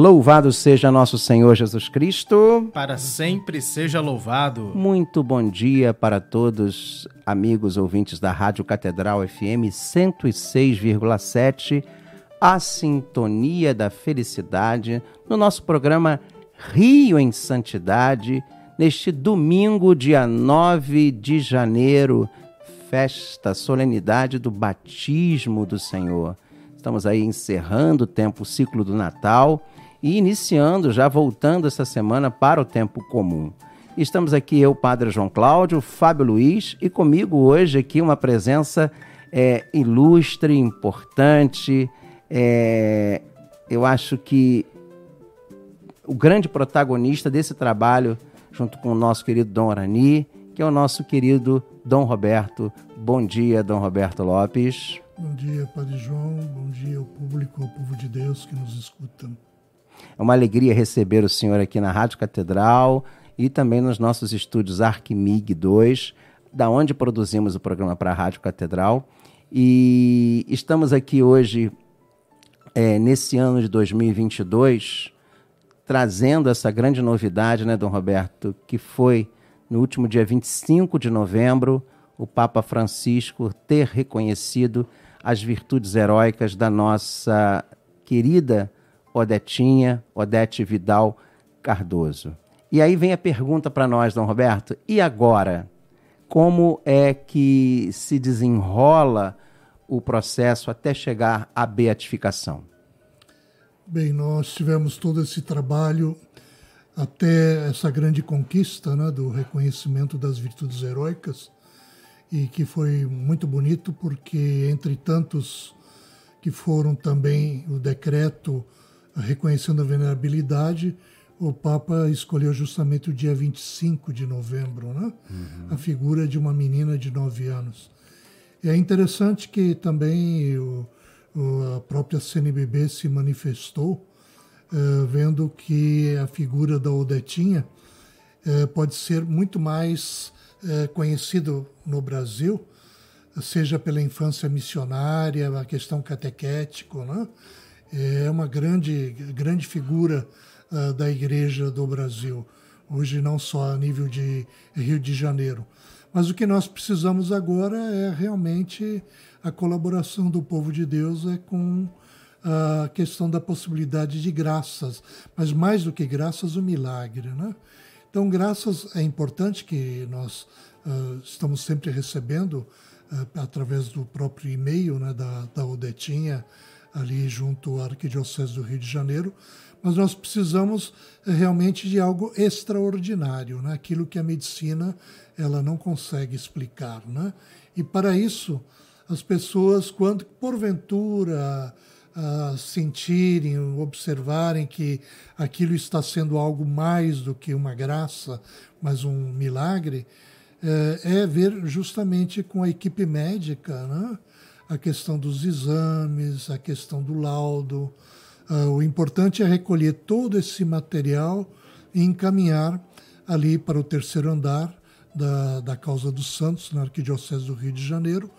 Louvado seja nosso Senhor Jesus Cristo. Para sempre seja louvado. Muito bom dia para todos, amigos ouvintes da Rádio Catedral FM 106,7, a sintonia da felicidade, no nosso programa Rio em Santidade, neste domingo, dia 9 de janeiro, festa, solenidade do batismo do Senhor. Estamos aí encerrando o tempo, o ciclo do Natal e iniciando, já voltando essa semana para o tempo comum. Estamos aqui eu, Padre João Cláudio, Fábio Luiz e comigo hoje aqui uma presença é, ilustre, importante. É, eu acho que o grande protagonista desse trabalho, junto com o nosso querido Dom Arani, que é o nosso querido Dom Roberto. Bom dia, Dom Roberto Lopes. Bom dia, Padre João. Bom dia ao público, ao povo de Deus que nos escuta. É uma alegria receber o senhor aqui na Rádio Catedral e também nos nossos estúdios Arquimig 2, da onde produzimos o programa para a Rádio Catedral. E estamos aqui hoje, é, nesse ano de 2022, trazendo essa grande novidade, né, Dom Roberto, que foi no último dia 25 de novembro, o Papa Francisco ter reconhecido as virtudes heróicas da nossa querida Odetinha, Odete Vidal Cardoso. E aí vem a pergunta para nós, Dom Roberto, e agora? Como é que se desenrola o processo até chegar à beatificação? Bem, nós tivemos todo esse trabalho até essa grande conquista né, do reconhecimento das virtudes heróicas e que foi muito bonito porque entre tantos que foram também o decreto reconhecendo a venerabilidade, o Papa escolheu justamente o dia 25 de novembro, né? Uhum. a figura de uma menina de 9 anos. E é interessante que também o, o, a própria CNBB se manifestou, uh, vendo que a figura da Odetinha uh, pode ser muito mais uh, conhecido no Brasil, seja pela infância missionária, a questão catequética, né? É uma grande, grande figura uh, da Igreja do Brasil, hoje não só a nível de Rio de Janeiro. Mas o que nós precisamos agora é realmente a colaboração do povo de Deus é com a questão da possibilidade de graças, mas mais do que graças, o milagre. Né? Então, graças é importante que nós uh, estamos sempre recebendo uh, através do próprio e-mail né, da, da Odetinha, ali junto à Arquidiocese do Rio de Janeiro, mas nós precisamos eh, realmente de algo extraordinário, né? aquilo que a medicina ela não consegue explicar. Né? E para isso, as pessoas, quando porventura uh, sentirem, observarem que aquilo está sendo algo mais do que uma graça, mas um milagre, é, é ver justamente com a equipe médica, né? A questão dos exames, a questão do laudo. Uh, o importante é recolher todo esse material e encaminhar ali para o terceiro andar da, da Causa dos Santos, na Arquidiocese do Rio de Janeiro,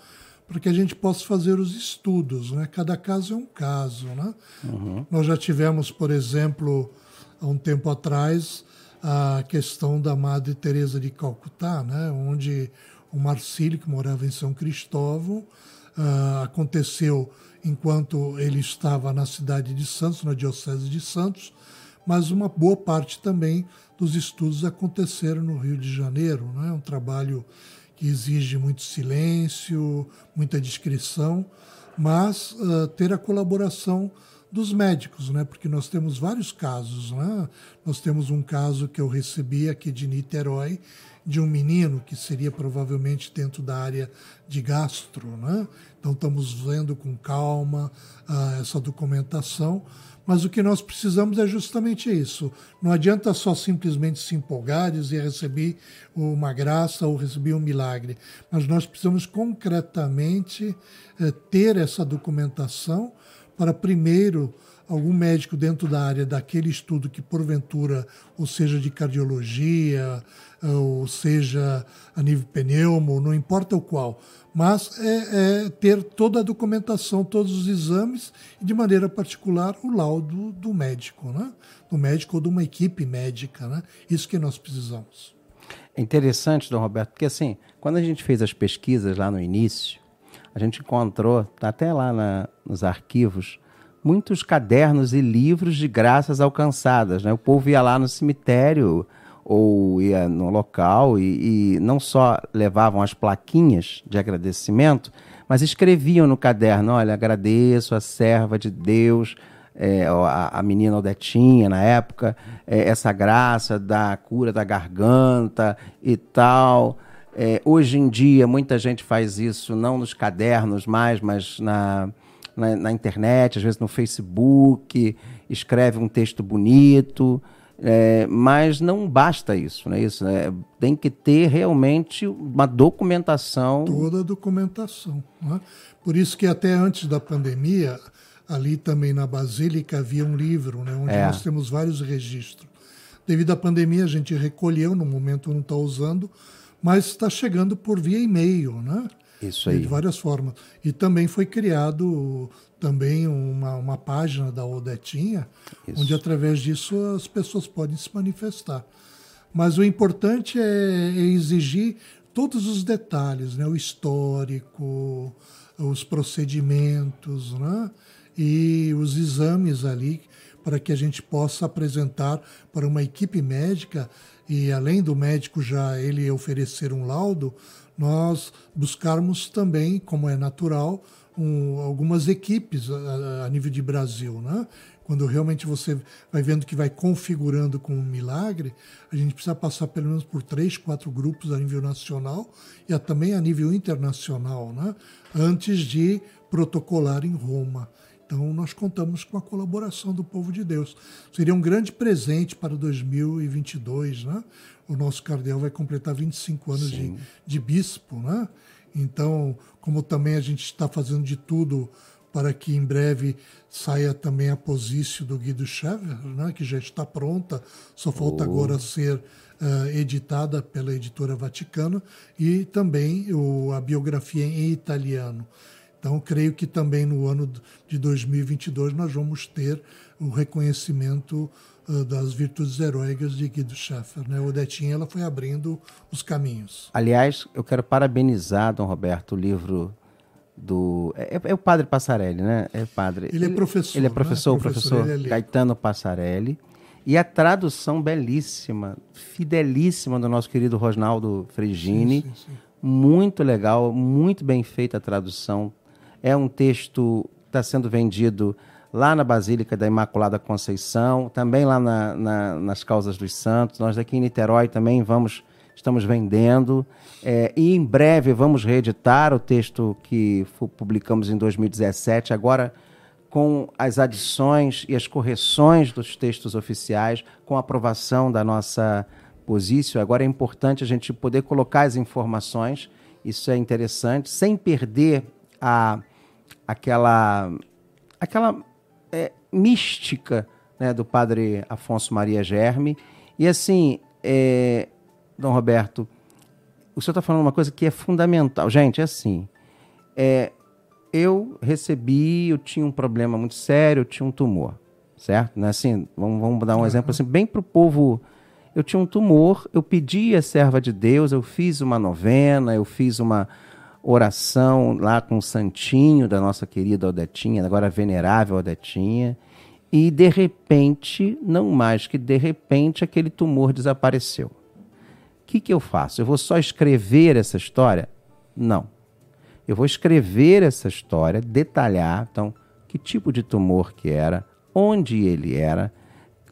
para que a gente possa fazer os estudos. Né? Cada caso é um caso. Né? Uhum. Nós já tivemos, por exemplo, há um tempo atrás, a questão da Madre Teresa de Calcutá, né? onde o Marcílio, que morava em São Cristóvão, uh, aconteceu enquanto ele estava na cidade de Santos, na Diocese de Santos, mas uma boa parte também dos estudos aconteceram no Rio de Janeiro. Né? É um trabalho que exige muito silêncio, muita discrição, mas uh, ter a colaboração dos médicos, né? Porque nós temos vários casos, né? Nós temos um caso que eu recebi aqui de Niterói de um menino que seria provavelmente dentro da área de gastro, né? Então estamos vendo com calma uh, essa documentação, mas o que nós precisamos é justamente isso. Não adianta só simplesmente se empolgar, dizer recebi uma graça ou recebi um milagre, mas nós precisamos concretamente uh, ter essa documentação para primeiro algum médico dentro da área daquele estudo que porventura, ou seja de cardiologia, ou seja a nível pneumo, não importa o qual, mas é, é, ter toda a documentação, todos os exames e, de maneira particular, o laudo do médico, né? do médico ou de uma equipe médica. Né? Isso que nós precisamos. É interessante, Dom Roberto, porque assim, quando a gente fez as pesquisas lá no início, a gente encontrou, tá até lá na, nos arquivos, muitos cadernos e livros de graças alcançadas. Né? O povo ia lá no cemitério ou ia no local e, e, não só levavam as plaquinhas de agradecimento, mas escreviam no caderno: olha, agradeço a serva de Deus, é, a, a, menina Odetinha na época, é, essa graça da cura da garganta e tal. É, hoje em dia, muita gente faz isso não nos cadernos mais, mas na, na, na internet, às vezes no Facebook, escreve um texto bonito. É, mas não basta isso, né? Isso é, tem que ter realmente uma documentação. Toda a documentação. Né? Por isso que até antes da pandemia, ali também na Basílica havia um livro, né? onde é. nós temos vários registros. Devido à pandemia, a gente recolheu, no momento não está usando, mas está chegando por via e-mail, né? Isso aí. De várias formas. E também foi criado também uma, uma página da Odetinha, Isso. onde através disso as pessoas podem se manifestar. Mas o importante é, é exigir todos os detalhes, né? o histórico, os procedimentos né? e os exames ali, para que a gente possa apresentar para uma equipe médica e além do médico já ele oferecer um laudo, nós buscarmos também, como é natural, um, algumas equipes a, a, nível de Brasil, né? Quando realmente você vai vendo que vai configurando com um milagre, a gente precisa passar pelo menos por três, quatro grupos a nível nacional e também a nível internacional, né? Antes de protocolar em Roma. Então, nós contamos com a colaboração do povo de Deus. Seria um grande presente para 2022, né? O nosso cardeal vai completar 25 anos de, de bispo, né? Então, como também a gente está fazendo de tudo para que em breve saia também a posição do Guido Schever, né, que já está pronta, só falta oh. agora ser uh, editada pela editora Vaticana, e também o, a biografia em italiano. Então, creio que também no ano de 2022 nós vamos ter o reconhecimento uh, das virtudes heróicas de Guido Schaffer. Né? Odetinha ela foi abrindo os caminhos. Aliás, eu quero parabenizar, Dom Roberto, o livro do. É, é, o padre Passarelli, né? É padre. Ele é professor. Ele é professor, né? professor, professor é Gaetano Passarelli. E a tradução belíssima, fidelíssima do nosso querido Rosnaldo Frigini. Sim, sim, sim. Muito legal, muito bem feita a tradução é um texto que está sendo vendido lá na Basílica da Imaculada Conceição, também lá na, na, nas Causas dos Santos. Nós aqui em Niterói também vamos, estamos vendendo. É, e em breve vamos reeditar o texto que publicamos em 2017, agora com as adições e as correções dos textos oficiais, com a aprovação da nossa posição. Agora é importante a gente poder colocar as informações, isso é interessante, sem perder a aquela, aquela é, mística né, do padre Afonso Maria Germe. E assim, é, Dom Roberto, o senhor está falando uma coisa que é fundamental. Gente, é assim, é, eu recebi, eu tinha um problema muito sério, eu tinha um tumor, certo? Né? Assim, vamos, vamos dar um exemplo assim, bem para o povo. Eu tinha um tumor, eu pedi a serva de Deus, eu fiz uma novena, eu fiz uma, oração lá com o santinho da nossa querida Odetinha, agora venerável Odetinha, e de repente, não mais que de repente, aquele tumor desapareceu. O que, que eu faço? Eu vou só escrever essa história? Não. Eu vou escrever essa história, detalhar. Então, que tipo de tumor que era, onde ele era,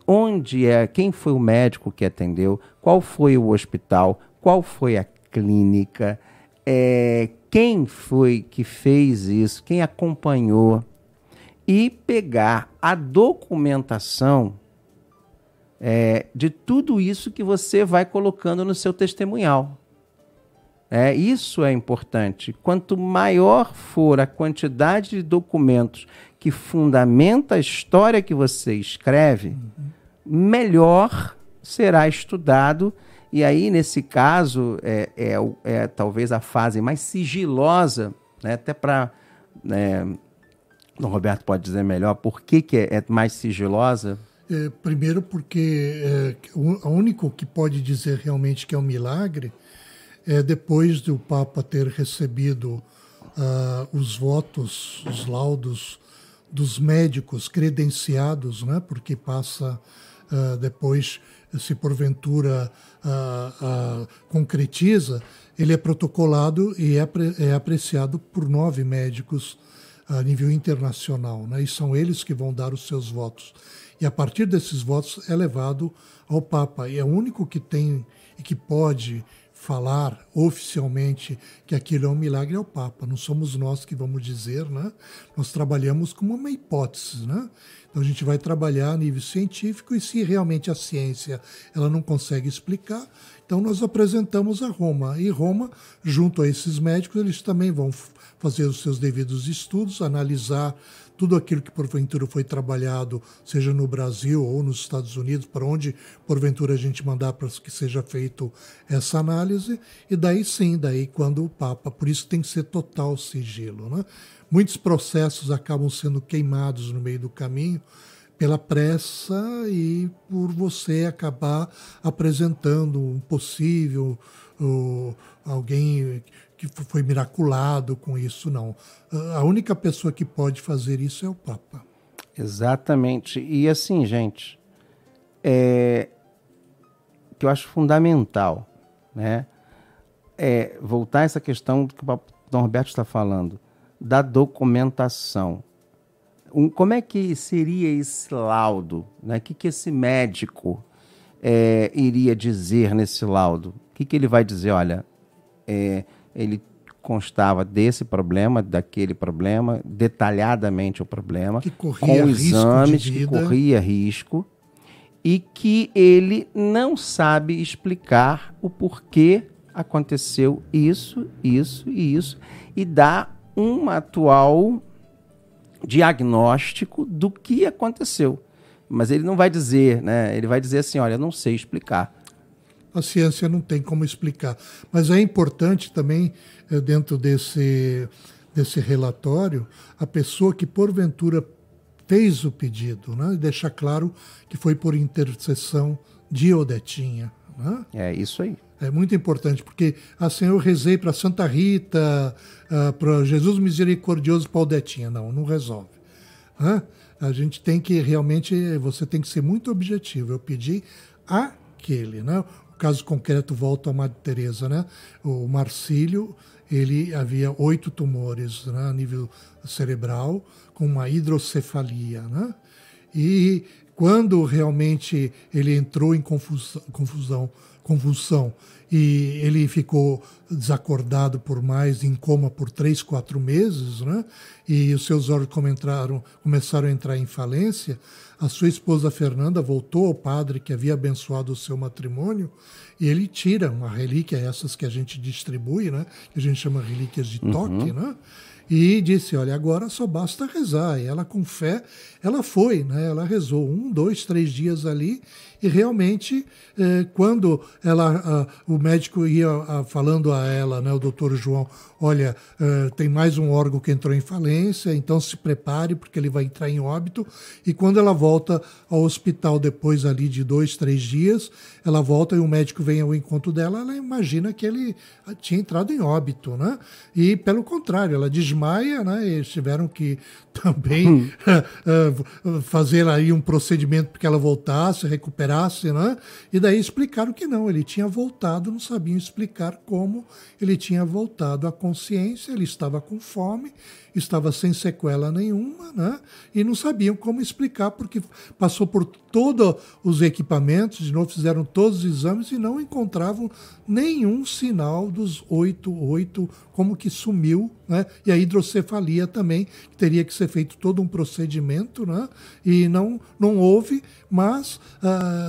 onde é, quem foi o médico que atendeu, qual foi o hospital, qual foi a clínica, é, quem foi que fez isso, quem acompanhou, e pegar a documentação é, de tudo isso que você vai colocando no seu testemunhal. É, isso é importante. Quanto maior for a quantidade de documentos que fundamenta a história que você escreve, uhum. melhor será estudado. E aí, nesse caso, é, é, é talvez a fase mais sigilosa, né? até para. Né, o Roberto pode dizer melhor por que, que é, é mais sigilosa. É, primeiro, porque é, o único que pode dizer realmente que é um milagre é depois do Papa ter recebido uh, os votos, os laudos dos médicos credenciados, né, porque passa uh, depois, se porventura uh, concretiza, ele é protocolado e é, é apreciado por nove médicos a nível internacional, né, e são eles que vão dar os seus votos. E a partir desses votos é levado ao Papa. E é o único que tem e que pode falar oficialmente que aquilo é um milagre é o Papa. Não somos nós que vamos dizer, né? Nós trabalhamos como uma hipótese, né? Então a gente vai trabalhar a nível científico e se realmente a ciência ela não consegue explicar, então nós apresentamos a Roma. E Roma, junto a esses médicos, eles também vão fazer os seus devidos estudos, analisar tudo aquilo que porventura foi trabalhado, seja no Brasil ou nos Estados Unidos, para onde porventura a gente mandar para que seja feito essa análise, e daí sim, daí quando o Papa, por isso tem que ser total sigilo. Né? Muitos processos acabam sendo queimados no meio do caminho pela pressa e por você acabar apresentando um possível alguém que foi miraculado com isso, não. A única pessoa que pode fazer isso é o Papa. Exatamente. E assim, gente, é que eu acho fundamental, né? É voltar a essa questão que o Dom Roberto está falando, da documentação. Um, como é que seria esse laudo? Né? O que, que esse médico é, iria dizer nesse laudo? O que, que ele vai dizer? Olha, é, ele constava desse problema, daquele problema, detalhadamente o problema, que corria com exames que corria risco e que ele não sabe explicar o porquê aconteceu isso, isso e isso e dá um atual diagnóstico do que aconteceu. Mas ele não vai dizer, né? Ele vai dizer assim, olha, eu não sei explicar a ciência não tem como explicar. Mas é importante também, eh, dentro desse, desse relatório, a pessoa que porventura fez o pedido, né? deixar claro que foi por intercessão de Odetinha. Né? É isso aí. É muito importante, porque assim eu rezei para Santa Rita, uh, para Jesus Misericordioso para Odetinha. Não, não resolve. Né? A gente tem que realmente, você tem que ser muito objetivo. Eu pedi aquele, né? caso concreto, volto a Madre Teresa, né? O Marcílio, ele havia oito tumores né, a nível cerebral, com uma hidrocefalia, né? E quando realmente ele entrou em confusão, confusão convulsão e ele ficou desacordado por mais, em coma por três, quatro meses, né? e os seus órgãos começaram a entrar em falência, a sua esposa Fernanda voltou ao padre que havia abençoado o seu matrimônio e ele tira uma relíquia, essas que a gente distribui, né? que a gente chama relíquias de toque, uhum. né? e disse: Olha, agora só basta rezar. E ela, com fé, ela foi, né? ela rezou um, dois, três dias ali e realmente, eh, quando ela, o médico ia falando a ela, né, o doutor João, olha, eh, tem mais um órgão que entrou em falência, então se prepare porque ele vai entrar em óbito. E quando ela volta ao hospital depois ali de dois, três dias, ela volta e o médico vem ao encontro dela, ela imagina que ele tinha entrado em óbito, né? E pelo contrário, ela desmaia, né? Eles tiveram que também hum. fazer aí um procedimento para que ela voltasse, recuperar recuperasse, né? E daí explicaram que não, ele tinha voltado, não sabiam explicar como ele tinha voltado à consciência, ele estava com fome, estava sem sequela nenhuma, né? E não sabiam como explicar, porque passou por todos os equipamentos, de novo fizeram todos os exames e não encontravam nenhum sinal dos oito, oito, como que sumiu, né? E a hidrocefalia também, que teria que ser feito todo um procedimento, né? E não, não houve, mas uh,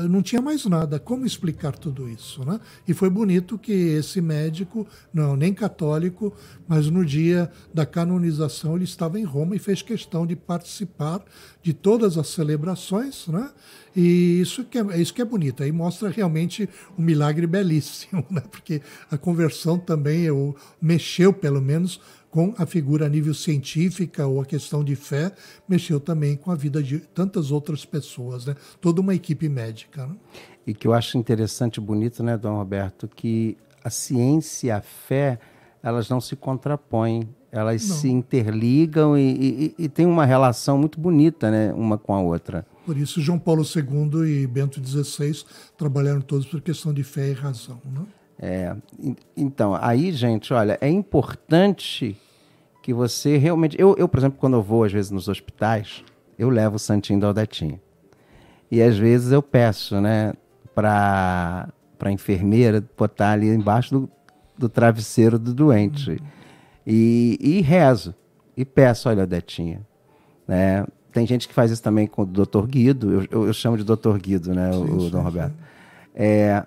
não tinha mais nada. Como explicar tudo isso, né? E foi bonito que esse médico, não nem católico, mas no dia da canonização ele estava em Roma e fez questão de participar de todas as celebrações, né? E isso que é, isso que é bonito. Aí mostra realmente um milagre belíssimo, né? Porque a conversão também eu, mexeu, pelo menos, com a figura a nível científica ou a questão de fé, mexeu também com a vida de tantas outras pessoas, né? Toda uma equipe médica. Né? E que eu acho interessante e bonito, né, Dom Roberto, que a ciência e a fé, elas não se contrapõem, elas não. se interligam e, e, e tem uma relação muito bonita, né, uma com a outra. Por isso, João Paulo II e Bento XVI trabalharam todos por questão de fé e razão. Né? É, então, aí, gente, olha, é importante que você realmente. Eu, eu, por exemplo, quando eu vou, às vezes, nos hospitais, eu levo o Santinho da Aldetinha. E às vezes eu peço, né, para a enfermeira botar ali embaixo do, do travesseiro do doente. Uhum. E, e rezo. E peço, olha, Odetinha. Né? Tem gente que faz isso também com o doutor Guido. Eu, eu, eu chamo de doutor Guido, né, sim, o, sim, Dom Roberto. É,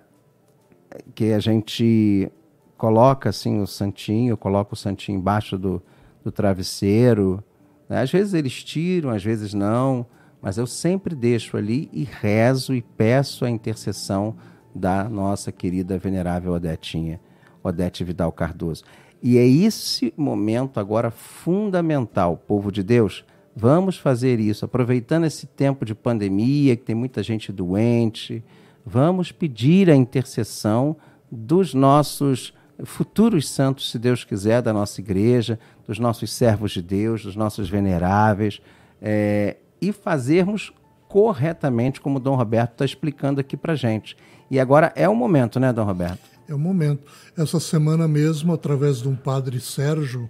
que a gente coloca assim o santinho, coloca o santinho embaixo do, do travesseiro. Né? Às vezes eles tiram, às vezes não, mas eu sempre deixo ali e rezo e peço a intercessão da nossa querida venerável Odetinha, Odete Vidal Cardoso. E é esse momento agora fundamental, povo de Deus. Vamos fazer isso, aproveitando esse tempo de pandemia, que tem muita gente doente, vamos pedir a intercessão dos nossos futuros santos, se Deus quiser, da nossa igreja, dos nossos servos de Deus, dos nossos veneráveis, é, e fazermos corretamente, como o Dom Roberto está explicando aqui para gente. E agora é o momento, né, Dom Roberto? É o momento. Essa semana mesmo, através de um padre Sérgio,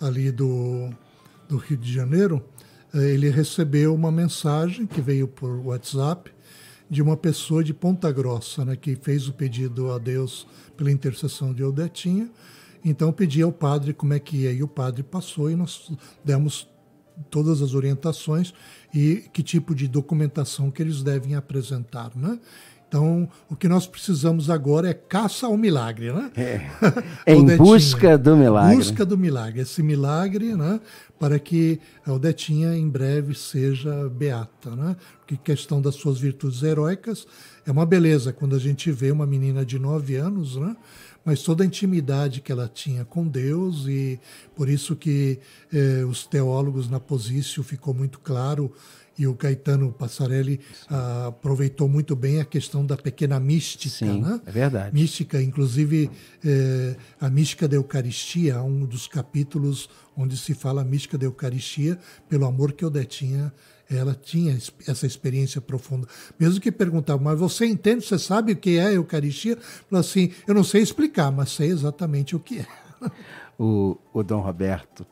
ali do, do Rio de Janeiro, é, ele recebeu uma mensagem que veio por WhatsApp de uma pessoa de Ponta Grossa, né, que fez o pedido a Deus pela intercessão de Odetinha. Então pedi ao padre como é que ia e o padre passou e nós demos todas as orientações e que tipo de documentação que eles devem apresentar, né? Então, o que nós precisamos agora é caça ao milagre, né? É. em busca do milagre. Busca do milagre. Esse milagre, né? Para que a Odetinha em breve seja beata, né? Porque questão das suas virtudes heróicas é uma beleza quando a gente vê uma menina de nove anos, né? mas toda a intimidade que ela tinha com Deus e por isso que eh, os teólogos na Posício ficou muito claro e o Caetano Passarelli ah, aproveitou muito bem a questão da pequena mística, Sim, né? É verdade. Mística, inclusive eh, a mística da Eucaristia, um dos capítulos onde se fala a mística da Eucaristia, pelo amor que Odetinha ela tinha essa experiência profunda. Mesmo que perguntava, mas você entende, você sabe o que é a Eucaristia? Falou assim, eu não sei explicar, mas sei exatamente o que é. O, o Dom Roberto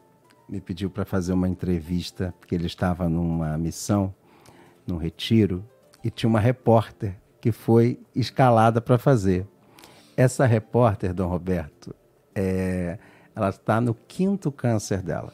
me pediu para fazer uma entrevista, porque ele estava numa missão, num retiro, e tinha uma repórter que foi escalada para fazer. Essa repórter, Dom Roberto, é, ela está no quinto câncer dela.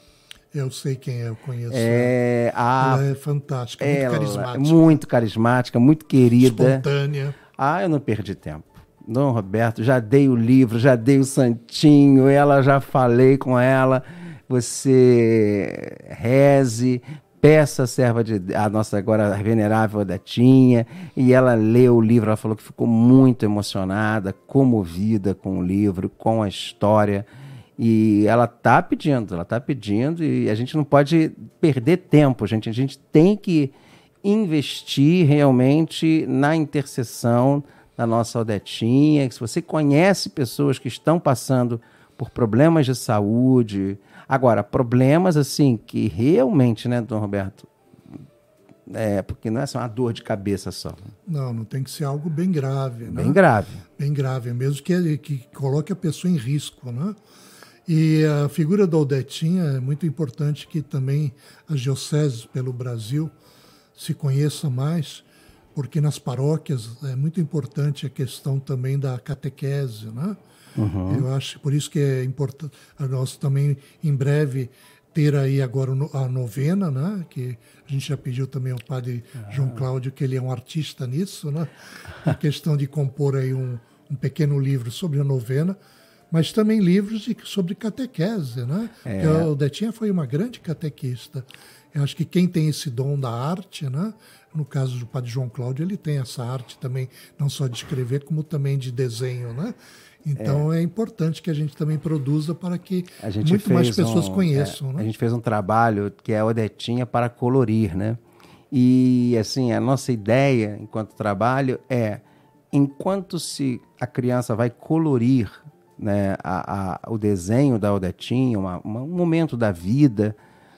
Eu sei quem é, eu conheço. É, a, ela é fantástica, muito ela, carismática. Muito carismática, muito querida. Espontânea. Ah, eu não perdi tempo. Dom Roberto, já dei o livro, já dei o santinho, ela já falei com ela você reze, peça a serva de a nossa agora venerável Odetinha, e ela leu o livro, ela falou que ficou muito emocionada, comovida com o livro, com a história. E ela está pedindo, ela está pedindo, e a gente não pode perder tempo, gente. A gente tem que investir realmente na intercessão da nossa Odetinha. Se você conhece pessoas que estão passando por problemas de saúde, Agora, problemas assim que realmente, né, Dom Roberto, é, porque não é só uma dor de cabeça só. Não, não tem que ser algo bem grave. Né? Bem grave. Bem grave, mesmo que, que coloque a pessoa em risco. Né? E a figura da Odetinha é muito importante que também as dioceses pelo Brasil se conheçam mais, porque nas paróquias é muito importante a questão também da catequese. Né? Uhum. Eu acho por isso que é importante nós também em breve ter aí agora a novena, né? Que a gente já pediu também ao padre ah. João Cláudio que ele é um artista nisso, né? A questão de compor aí um, um pequeno livro sobre a novena, mas também livros de, sobre catequese, né? É. o Detinha foi uma grande catequista. Eu acho que quem tem esse dom da arte, né? No caso do padre João Cláudio, ele tem essa arte também, não só de escrever, como também de desenho, né? Então é. é. importante que a gente também produza para que muito mais pessoas um, conheçam. É, né? A gente fez um trabalho que é a Odetinha para colorir, né? E assim, a nossa ideia enquanto trabalho é, enquanto se a criança vai colorir né, a, a, o desenho da Odetinha, uma, uma, um momento da vida,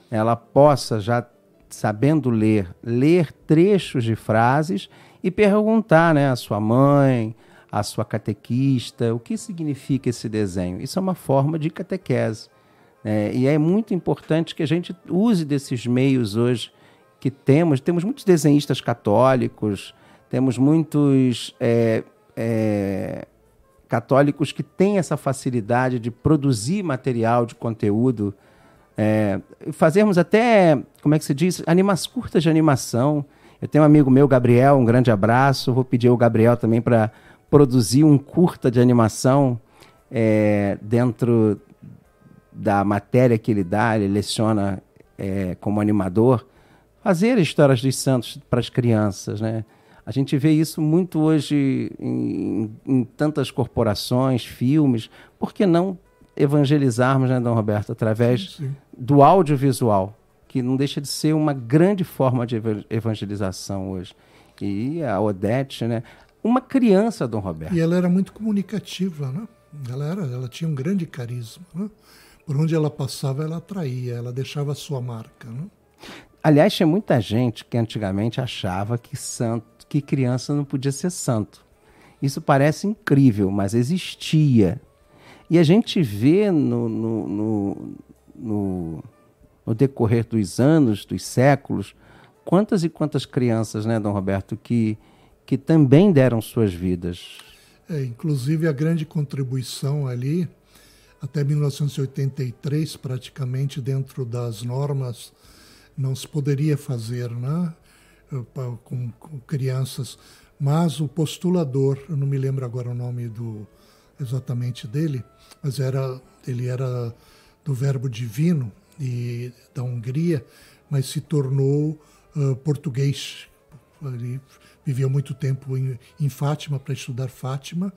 ela possa já sabendo ler, ler trechos de frases e perguntar né, à sua mãe, a sua catequista, o que significa esse desenho. Isso é uma forma de catequese. Né? E é muito importante que a gente use desses meios hoje que temos. Temos muitos desenhistas católicos, temos muitos é, é, católicos que têm essa facilidade de produzir material de conteúdo, é, fazermos até, como é que se diz, animas curtas de animação. Eu tenho um amigo meu, Gabriel, um grande abraço. Vou pedir ao Gabriel também para produzir um curta de animação é, dentro da matéria que ele dá, ele leciona é, como animador, fazer histórias dos santos para as crianças, né? A gente vê isso muito hoje em, em, tantas corporações, filmes. Por que não evangelizarmos, né, Dom Roberto, através Sim. do audiovisual, que não deixa de ser uma grande forma de evangelização hoje. E a Odete, né? Uma criança, Dom Roberto. E ela era muito comunicativa, né? Ela, era, ela tinha um grande carisma. Né? Por onde ela passava, ela atraía, ela deixava a sua marca. Né? Aliás, tinha muita gente que antigamente achava que santo, que criança não podia ser santo. Isso parece incrível, mas existia. E a gente vê no, no, no, no, no decorrer dos anos, dos séculos, quantas e quantas crianças, né, Dom Roberto, que que também deram suas vidas. É, inclusive a grande contribuição ali, até 1983, praticamente dentro das normas, não se poderia fazer né, com, com crianças, mas o postulador, eu não me lembro agora o nome do exatamente dele, mas era ele era do Verbo Divino e da Hungria, mas se tornou uh, português. Ele vivia muito tempo em, em Fátima para estudar Fátima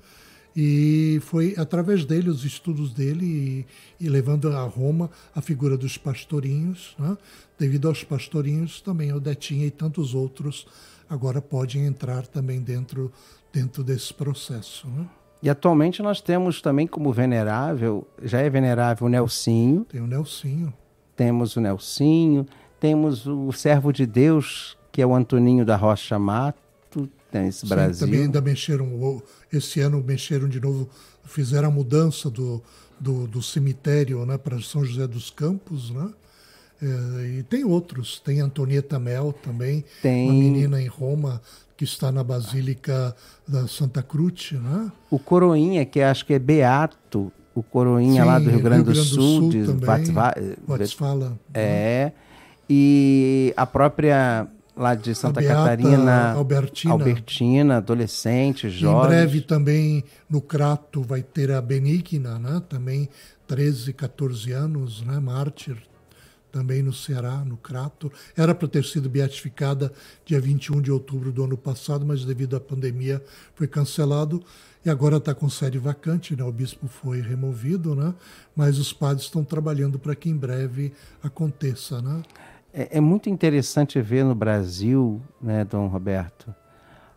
e foi através dele os estudos dele e, e levando a Roma a figura dos pastorinhos, né? devido aos pastorinhos também o Detinha e tantos outros agora podem entrar também dentro dentro desse processo. Né? E atualmente nós temos também como venerável, já é venerável o Nelsinho. Tem o Nelsinho. Temos o Nelsinho, temos o servo de Deus, que é o Antoninho da Rocha Mato, tem esse Sim, Brasil. Também ainda mexeram, esse ano mexeram de novo, fizeram a mudança do, do, do cemitério né, para São José dos Campos, né? É, e tem outros, tem Antonieta Mel também, tem... uma menina em Roma que está na Basílica da Santa Cruz, né? O Coroinha, que acho que é Beato, o Coroinha Sim, lá do Rio Grande, Rio Grande do Sul, Sul também, fala. É, e a própria lá de Santa Catarina, Albertina. Albertina, adolescente, jovem. Em breve também no Crato vai ter a Benigna, né? também 13, 14 anos, né? mártir, também no Ceará, no Crato. Era para ter sido beatificada dia 21 de outubro do ano passado, mas devido à pandemia foi cancelado e agora está com sede vacante, né? o bispo foi removido, né? mas os padres estão trabalhando para que em breve aconteça. Né? É, é, muito interessante ver no Brasil, né, Dom Roberto,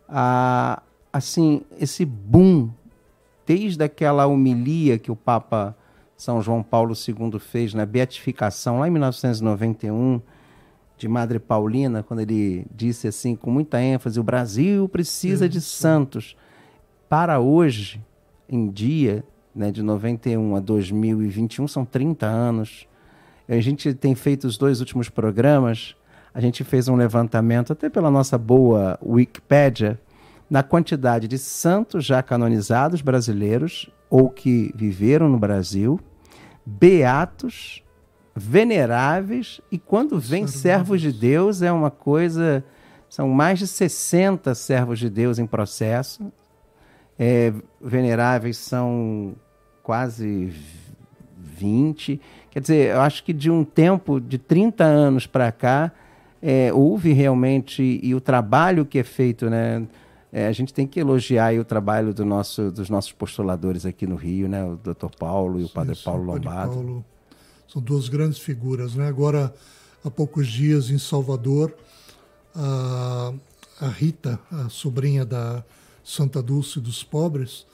a, assim, esse boom, desde aquela homilia que o Papa São João Paulo II fez na beatificação, lá em 1991, de Madre Paulina, quando ele disse assim, com muita ênfase: o Brasil precisa de santos. Para hoje, em dia, né, de 91 a 2021, são 30 anos. A gente tem feito os dois últimos programas, a gente fez um levantamento, até pela nossa boa Wikipédia, na quantidade de santos já canonizados brasileiros ou que viveram no Brasil, beatos veneráveis, e quando vem servos de Deus é uma coisa. São mais de 60 servos de Deus em processo. É, veneráveis são quase 20. Quer dizer, eu acho que de um tempo de 30 anos para cá, é, houve realmente, e o trabalho que é feito, né? É, a gente tem que elogiar o trabalho do nosso, dos nossos postuladores aqui no Rio, né? O Dr. Paulo e o Padre Paulo Lombardo. Paulo são duas grandes figuras. Né? Agora, há poucos dias, em Salvador, a, a Rita, a sobrinha da Santa Dulce dos Pobres,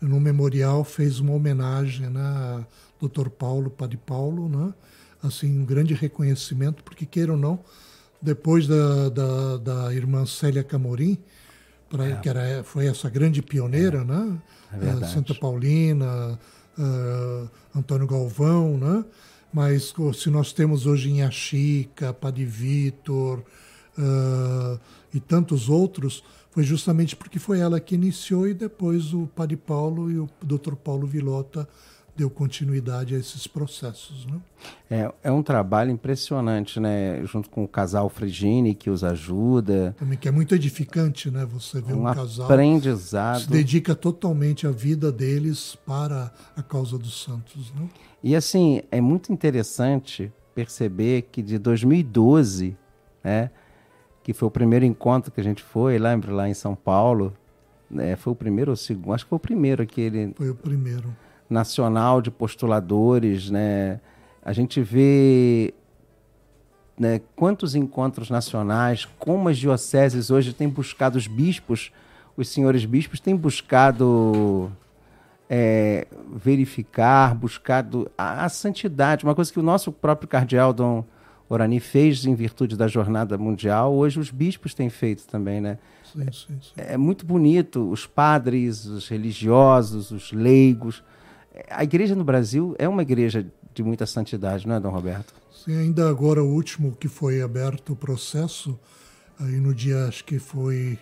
no memorial fez uma homenagem né, Dr. Paulo, Padre Paulo, né? assim, um grande reconhecimento, porque queira ou não, depois da, da, da irmã Célia Camorim, pra, é. que era, foi essa grande pioneira, é. né? É Santa Paulina, uh, Antônio Galvão, né? mas se nós temos hoje em Achica, Padre Vitor uh, e tantos outros, foi justamente porque foi ela que iniciou e depois o Padre Paulo e o Dr. Paulo Vilota deu continuidade a esses processos. Né? É, é um trabalho impressionante, né? Junto com o casal Frigini, que os ajuda. Também, que é muito edificante, né? Você vê um, um casal aprendizado. se dedica totalmente a vida deles para a causa dos santos. Né? E assim, é muito interessante perceber que de 2012, né? Que foi o primeiro encontro que a gente foi, lembra, lá em São Paulo. Né, foi o primeiro ou o segundo? Acho que foi o primeiro aquele. Foi o primeiro nacional de postuladores, né? A gente vê né, quantos encontros nacionais, como as dioceses hoje têm buscado os bispos, os senhores bispos têm buscado é, verificar, buscado a, a, santidade, uma coisa que o nosso próprio cardeal Dom Orani fez em virtude da jornada mundial, hoje os bispos têm feito também, né? Sim, sim, sim. É muito bonito, os padres, os religiosos, os leigos, a igreja no Brasil é uma igreja de muita santidade, não é, Dom Roberto? Sim, ainda agora o último que foi aberto o processo, aí no dia, acho que foi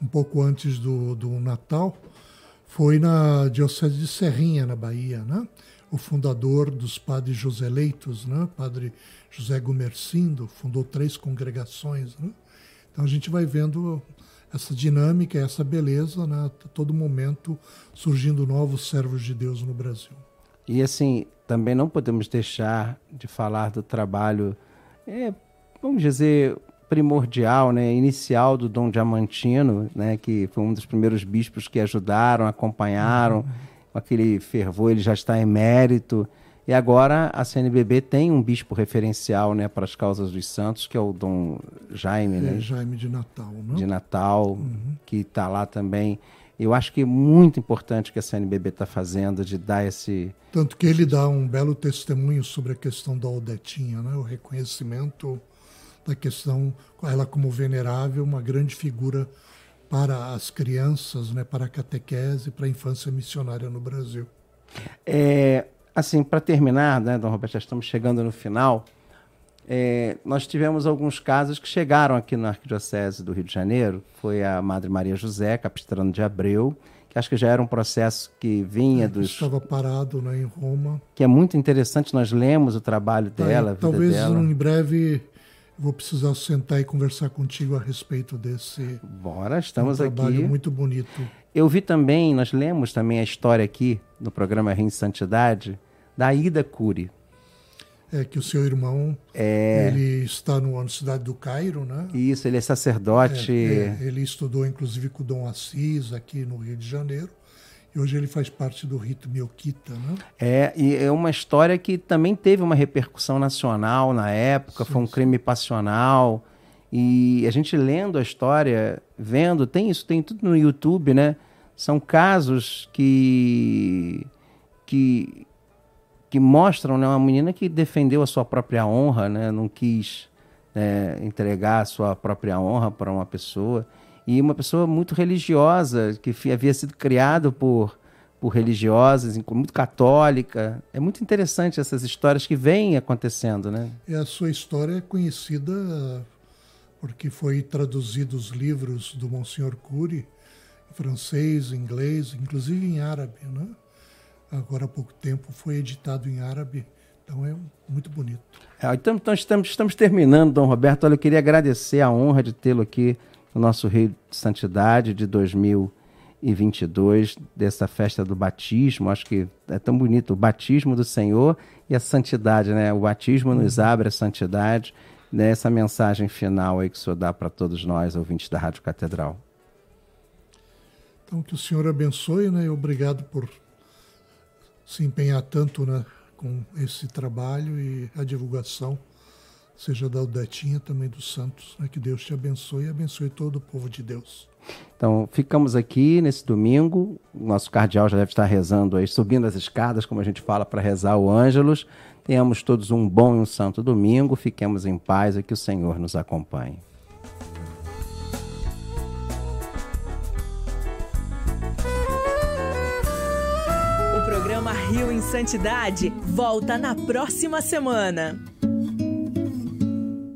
um pouco antes do, do Natal, foi na Diocese de Serrinha, na Bahia, né? O fundador dos padres Joseleitos, né? Padre José Gumercindo, fundou três congregações, né? Então a gente vai vendo essa dinâmica, essa beleza, né? A todo momento surgindo novos servos de Deus no Brasil. E assim, também não podemos deixar de falar do trabalho, é, vamos dizer, primordial, né, inicial do Dom Diamantino, né, que foi um dos primeiros bispos que ajudaram, acompanharam, uhum. com aquele fervor, ele já está emérito. E agora a CNBB tem um bispo referencial né, para as causas dos santos, que é o Dom Jaime. É, né? Jaime de Natal. Não? De Natal, uhum. que está lá também. Eu acho que é muito importante o que a CNBB está fazendo de dar esse. Tanto que ele dá um belo testemunho sobre a questão da Odetinha, né? o reconhecimento da questão, ela como venerável, uma grande figura para as crianças, né? para a catequese, para a infância missionária no Brasil. É, assim, para terminar, né, Dom Roberto, já estamos chegando no final. É, nós tivemos alguns casos que chegaram aqui na Arquidiocese do Rio de Janeiro. Foi a Madre Maria José, capistrano de Abreu, que acho que já era um processo que vinha é, dos. Estava parado né, em Roma. Que é muito interessante, nós lemos o trabalho dela. talvez dela. em breve vou precisar sentar e conversar contigo a respeito desse. Bora, estamos um trabalho aqui. trabalho muito bonito. Eu vi também, nós lemos também a história aqui no programa Rim Santidade da Ida Cury. É que o seu irmão é... ele está na Universidade do Cairo, né? Isso, ele é sacerdote. É, é, ele estudou inclusive com o Dom Assis aqui no Rio de Janeiro. E hoje ele faz parte do rito Melquita, né? É, e é uma história que também teve uma repercussão nacional na época, sim, foi um crime passional. E a gente lendo a história, vendo, tem isso, tem tudo no YouTube, né? São casos que que que mostram né, uma menina que defendeu a sua própria honra, né? Não quis é, entregar a sua própria honra para uma pessoa. E uma pessoa muito religiosa, que havia sido criado por, por religiosas, muito católica. É muito interessante essas histórias que vêm acontecendo, né? E a sua história é conhecida porque foi traduzido os livros do Monsenhor Cury, em francês, inglês, inclusive em árabe, né? Agora há pouco tempo foi editado em árabe, então é muito bonito. É, então, então estamos, estamos terminando, Dom Roberto. Olha, eu queria agradecer a honra de tê-lo aqui no nosso Rio de Santidade de 2022, dessa festa do batismo. Acho que é tão bonito o batismo do Senhor e a santidade, né? O batismo nos uhum. abre a santidade né, essa mensagem final aí que o senhor dá para todos nós, ouvintes da Rádio Catedral. Então, que o Senhor abençoe, né? E obrigado por se empenhar tanto né, com esse trabalho e a divulgação, seja da Odetinha, também dos santos. Né? Que Deus te abençoe e abençoe todo o povo de Deus. Então, ficamos aqui nesse domingo. O nosso cardeal já deve estar rezando aí, subindo as escadas, como a gente fala, para rezar o Ângelus. Tenhamos todos um bom e um santo domingo. Fiquemos em paz e que o Senhor nos acompanhe. O programa Rio em Santidade volta na próxima semana.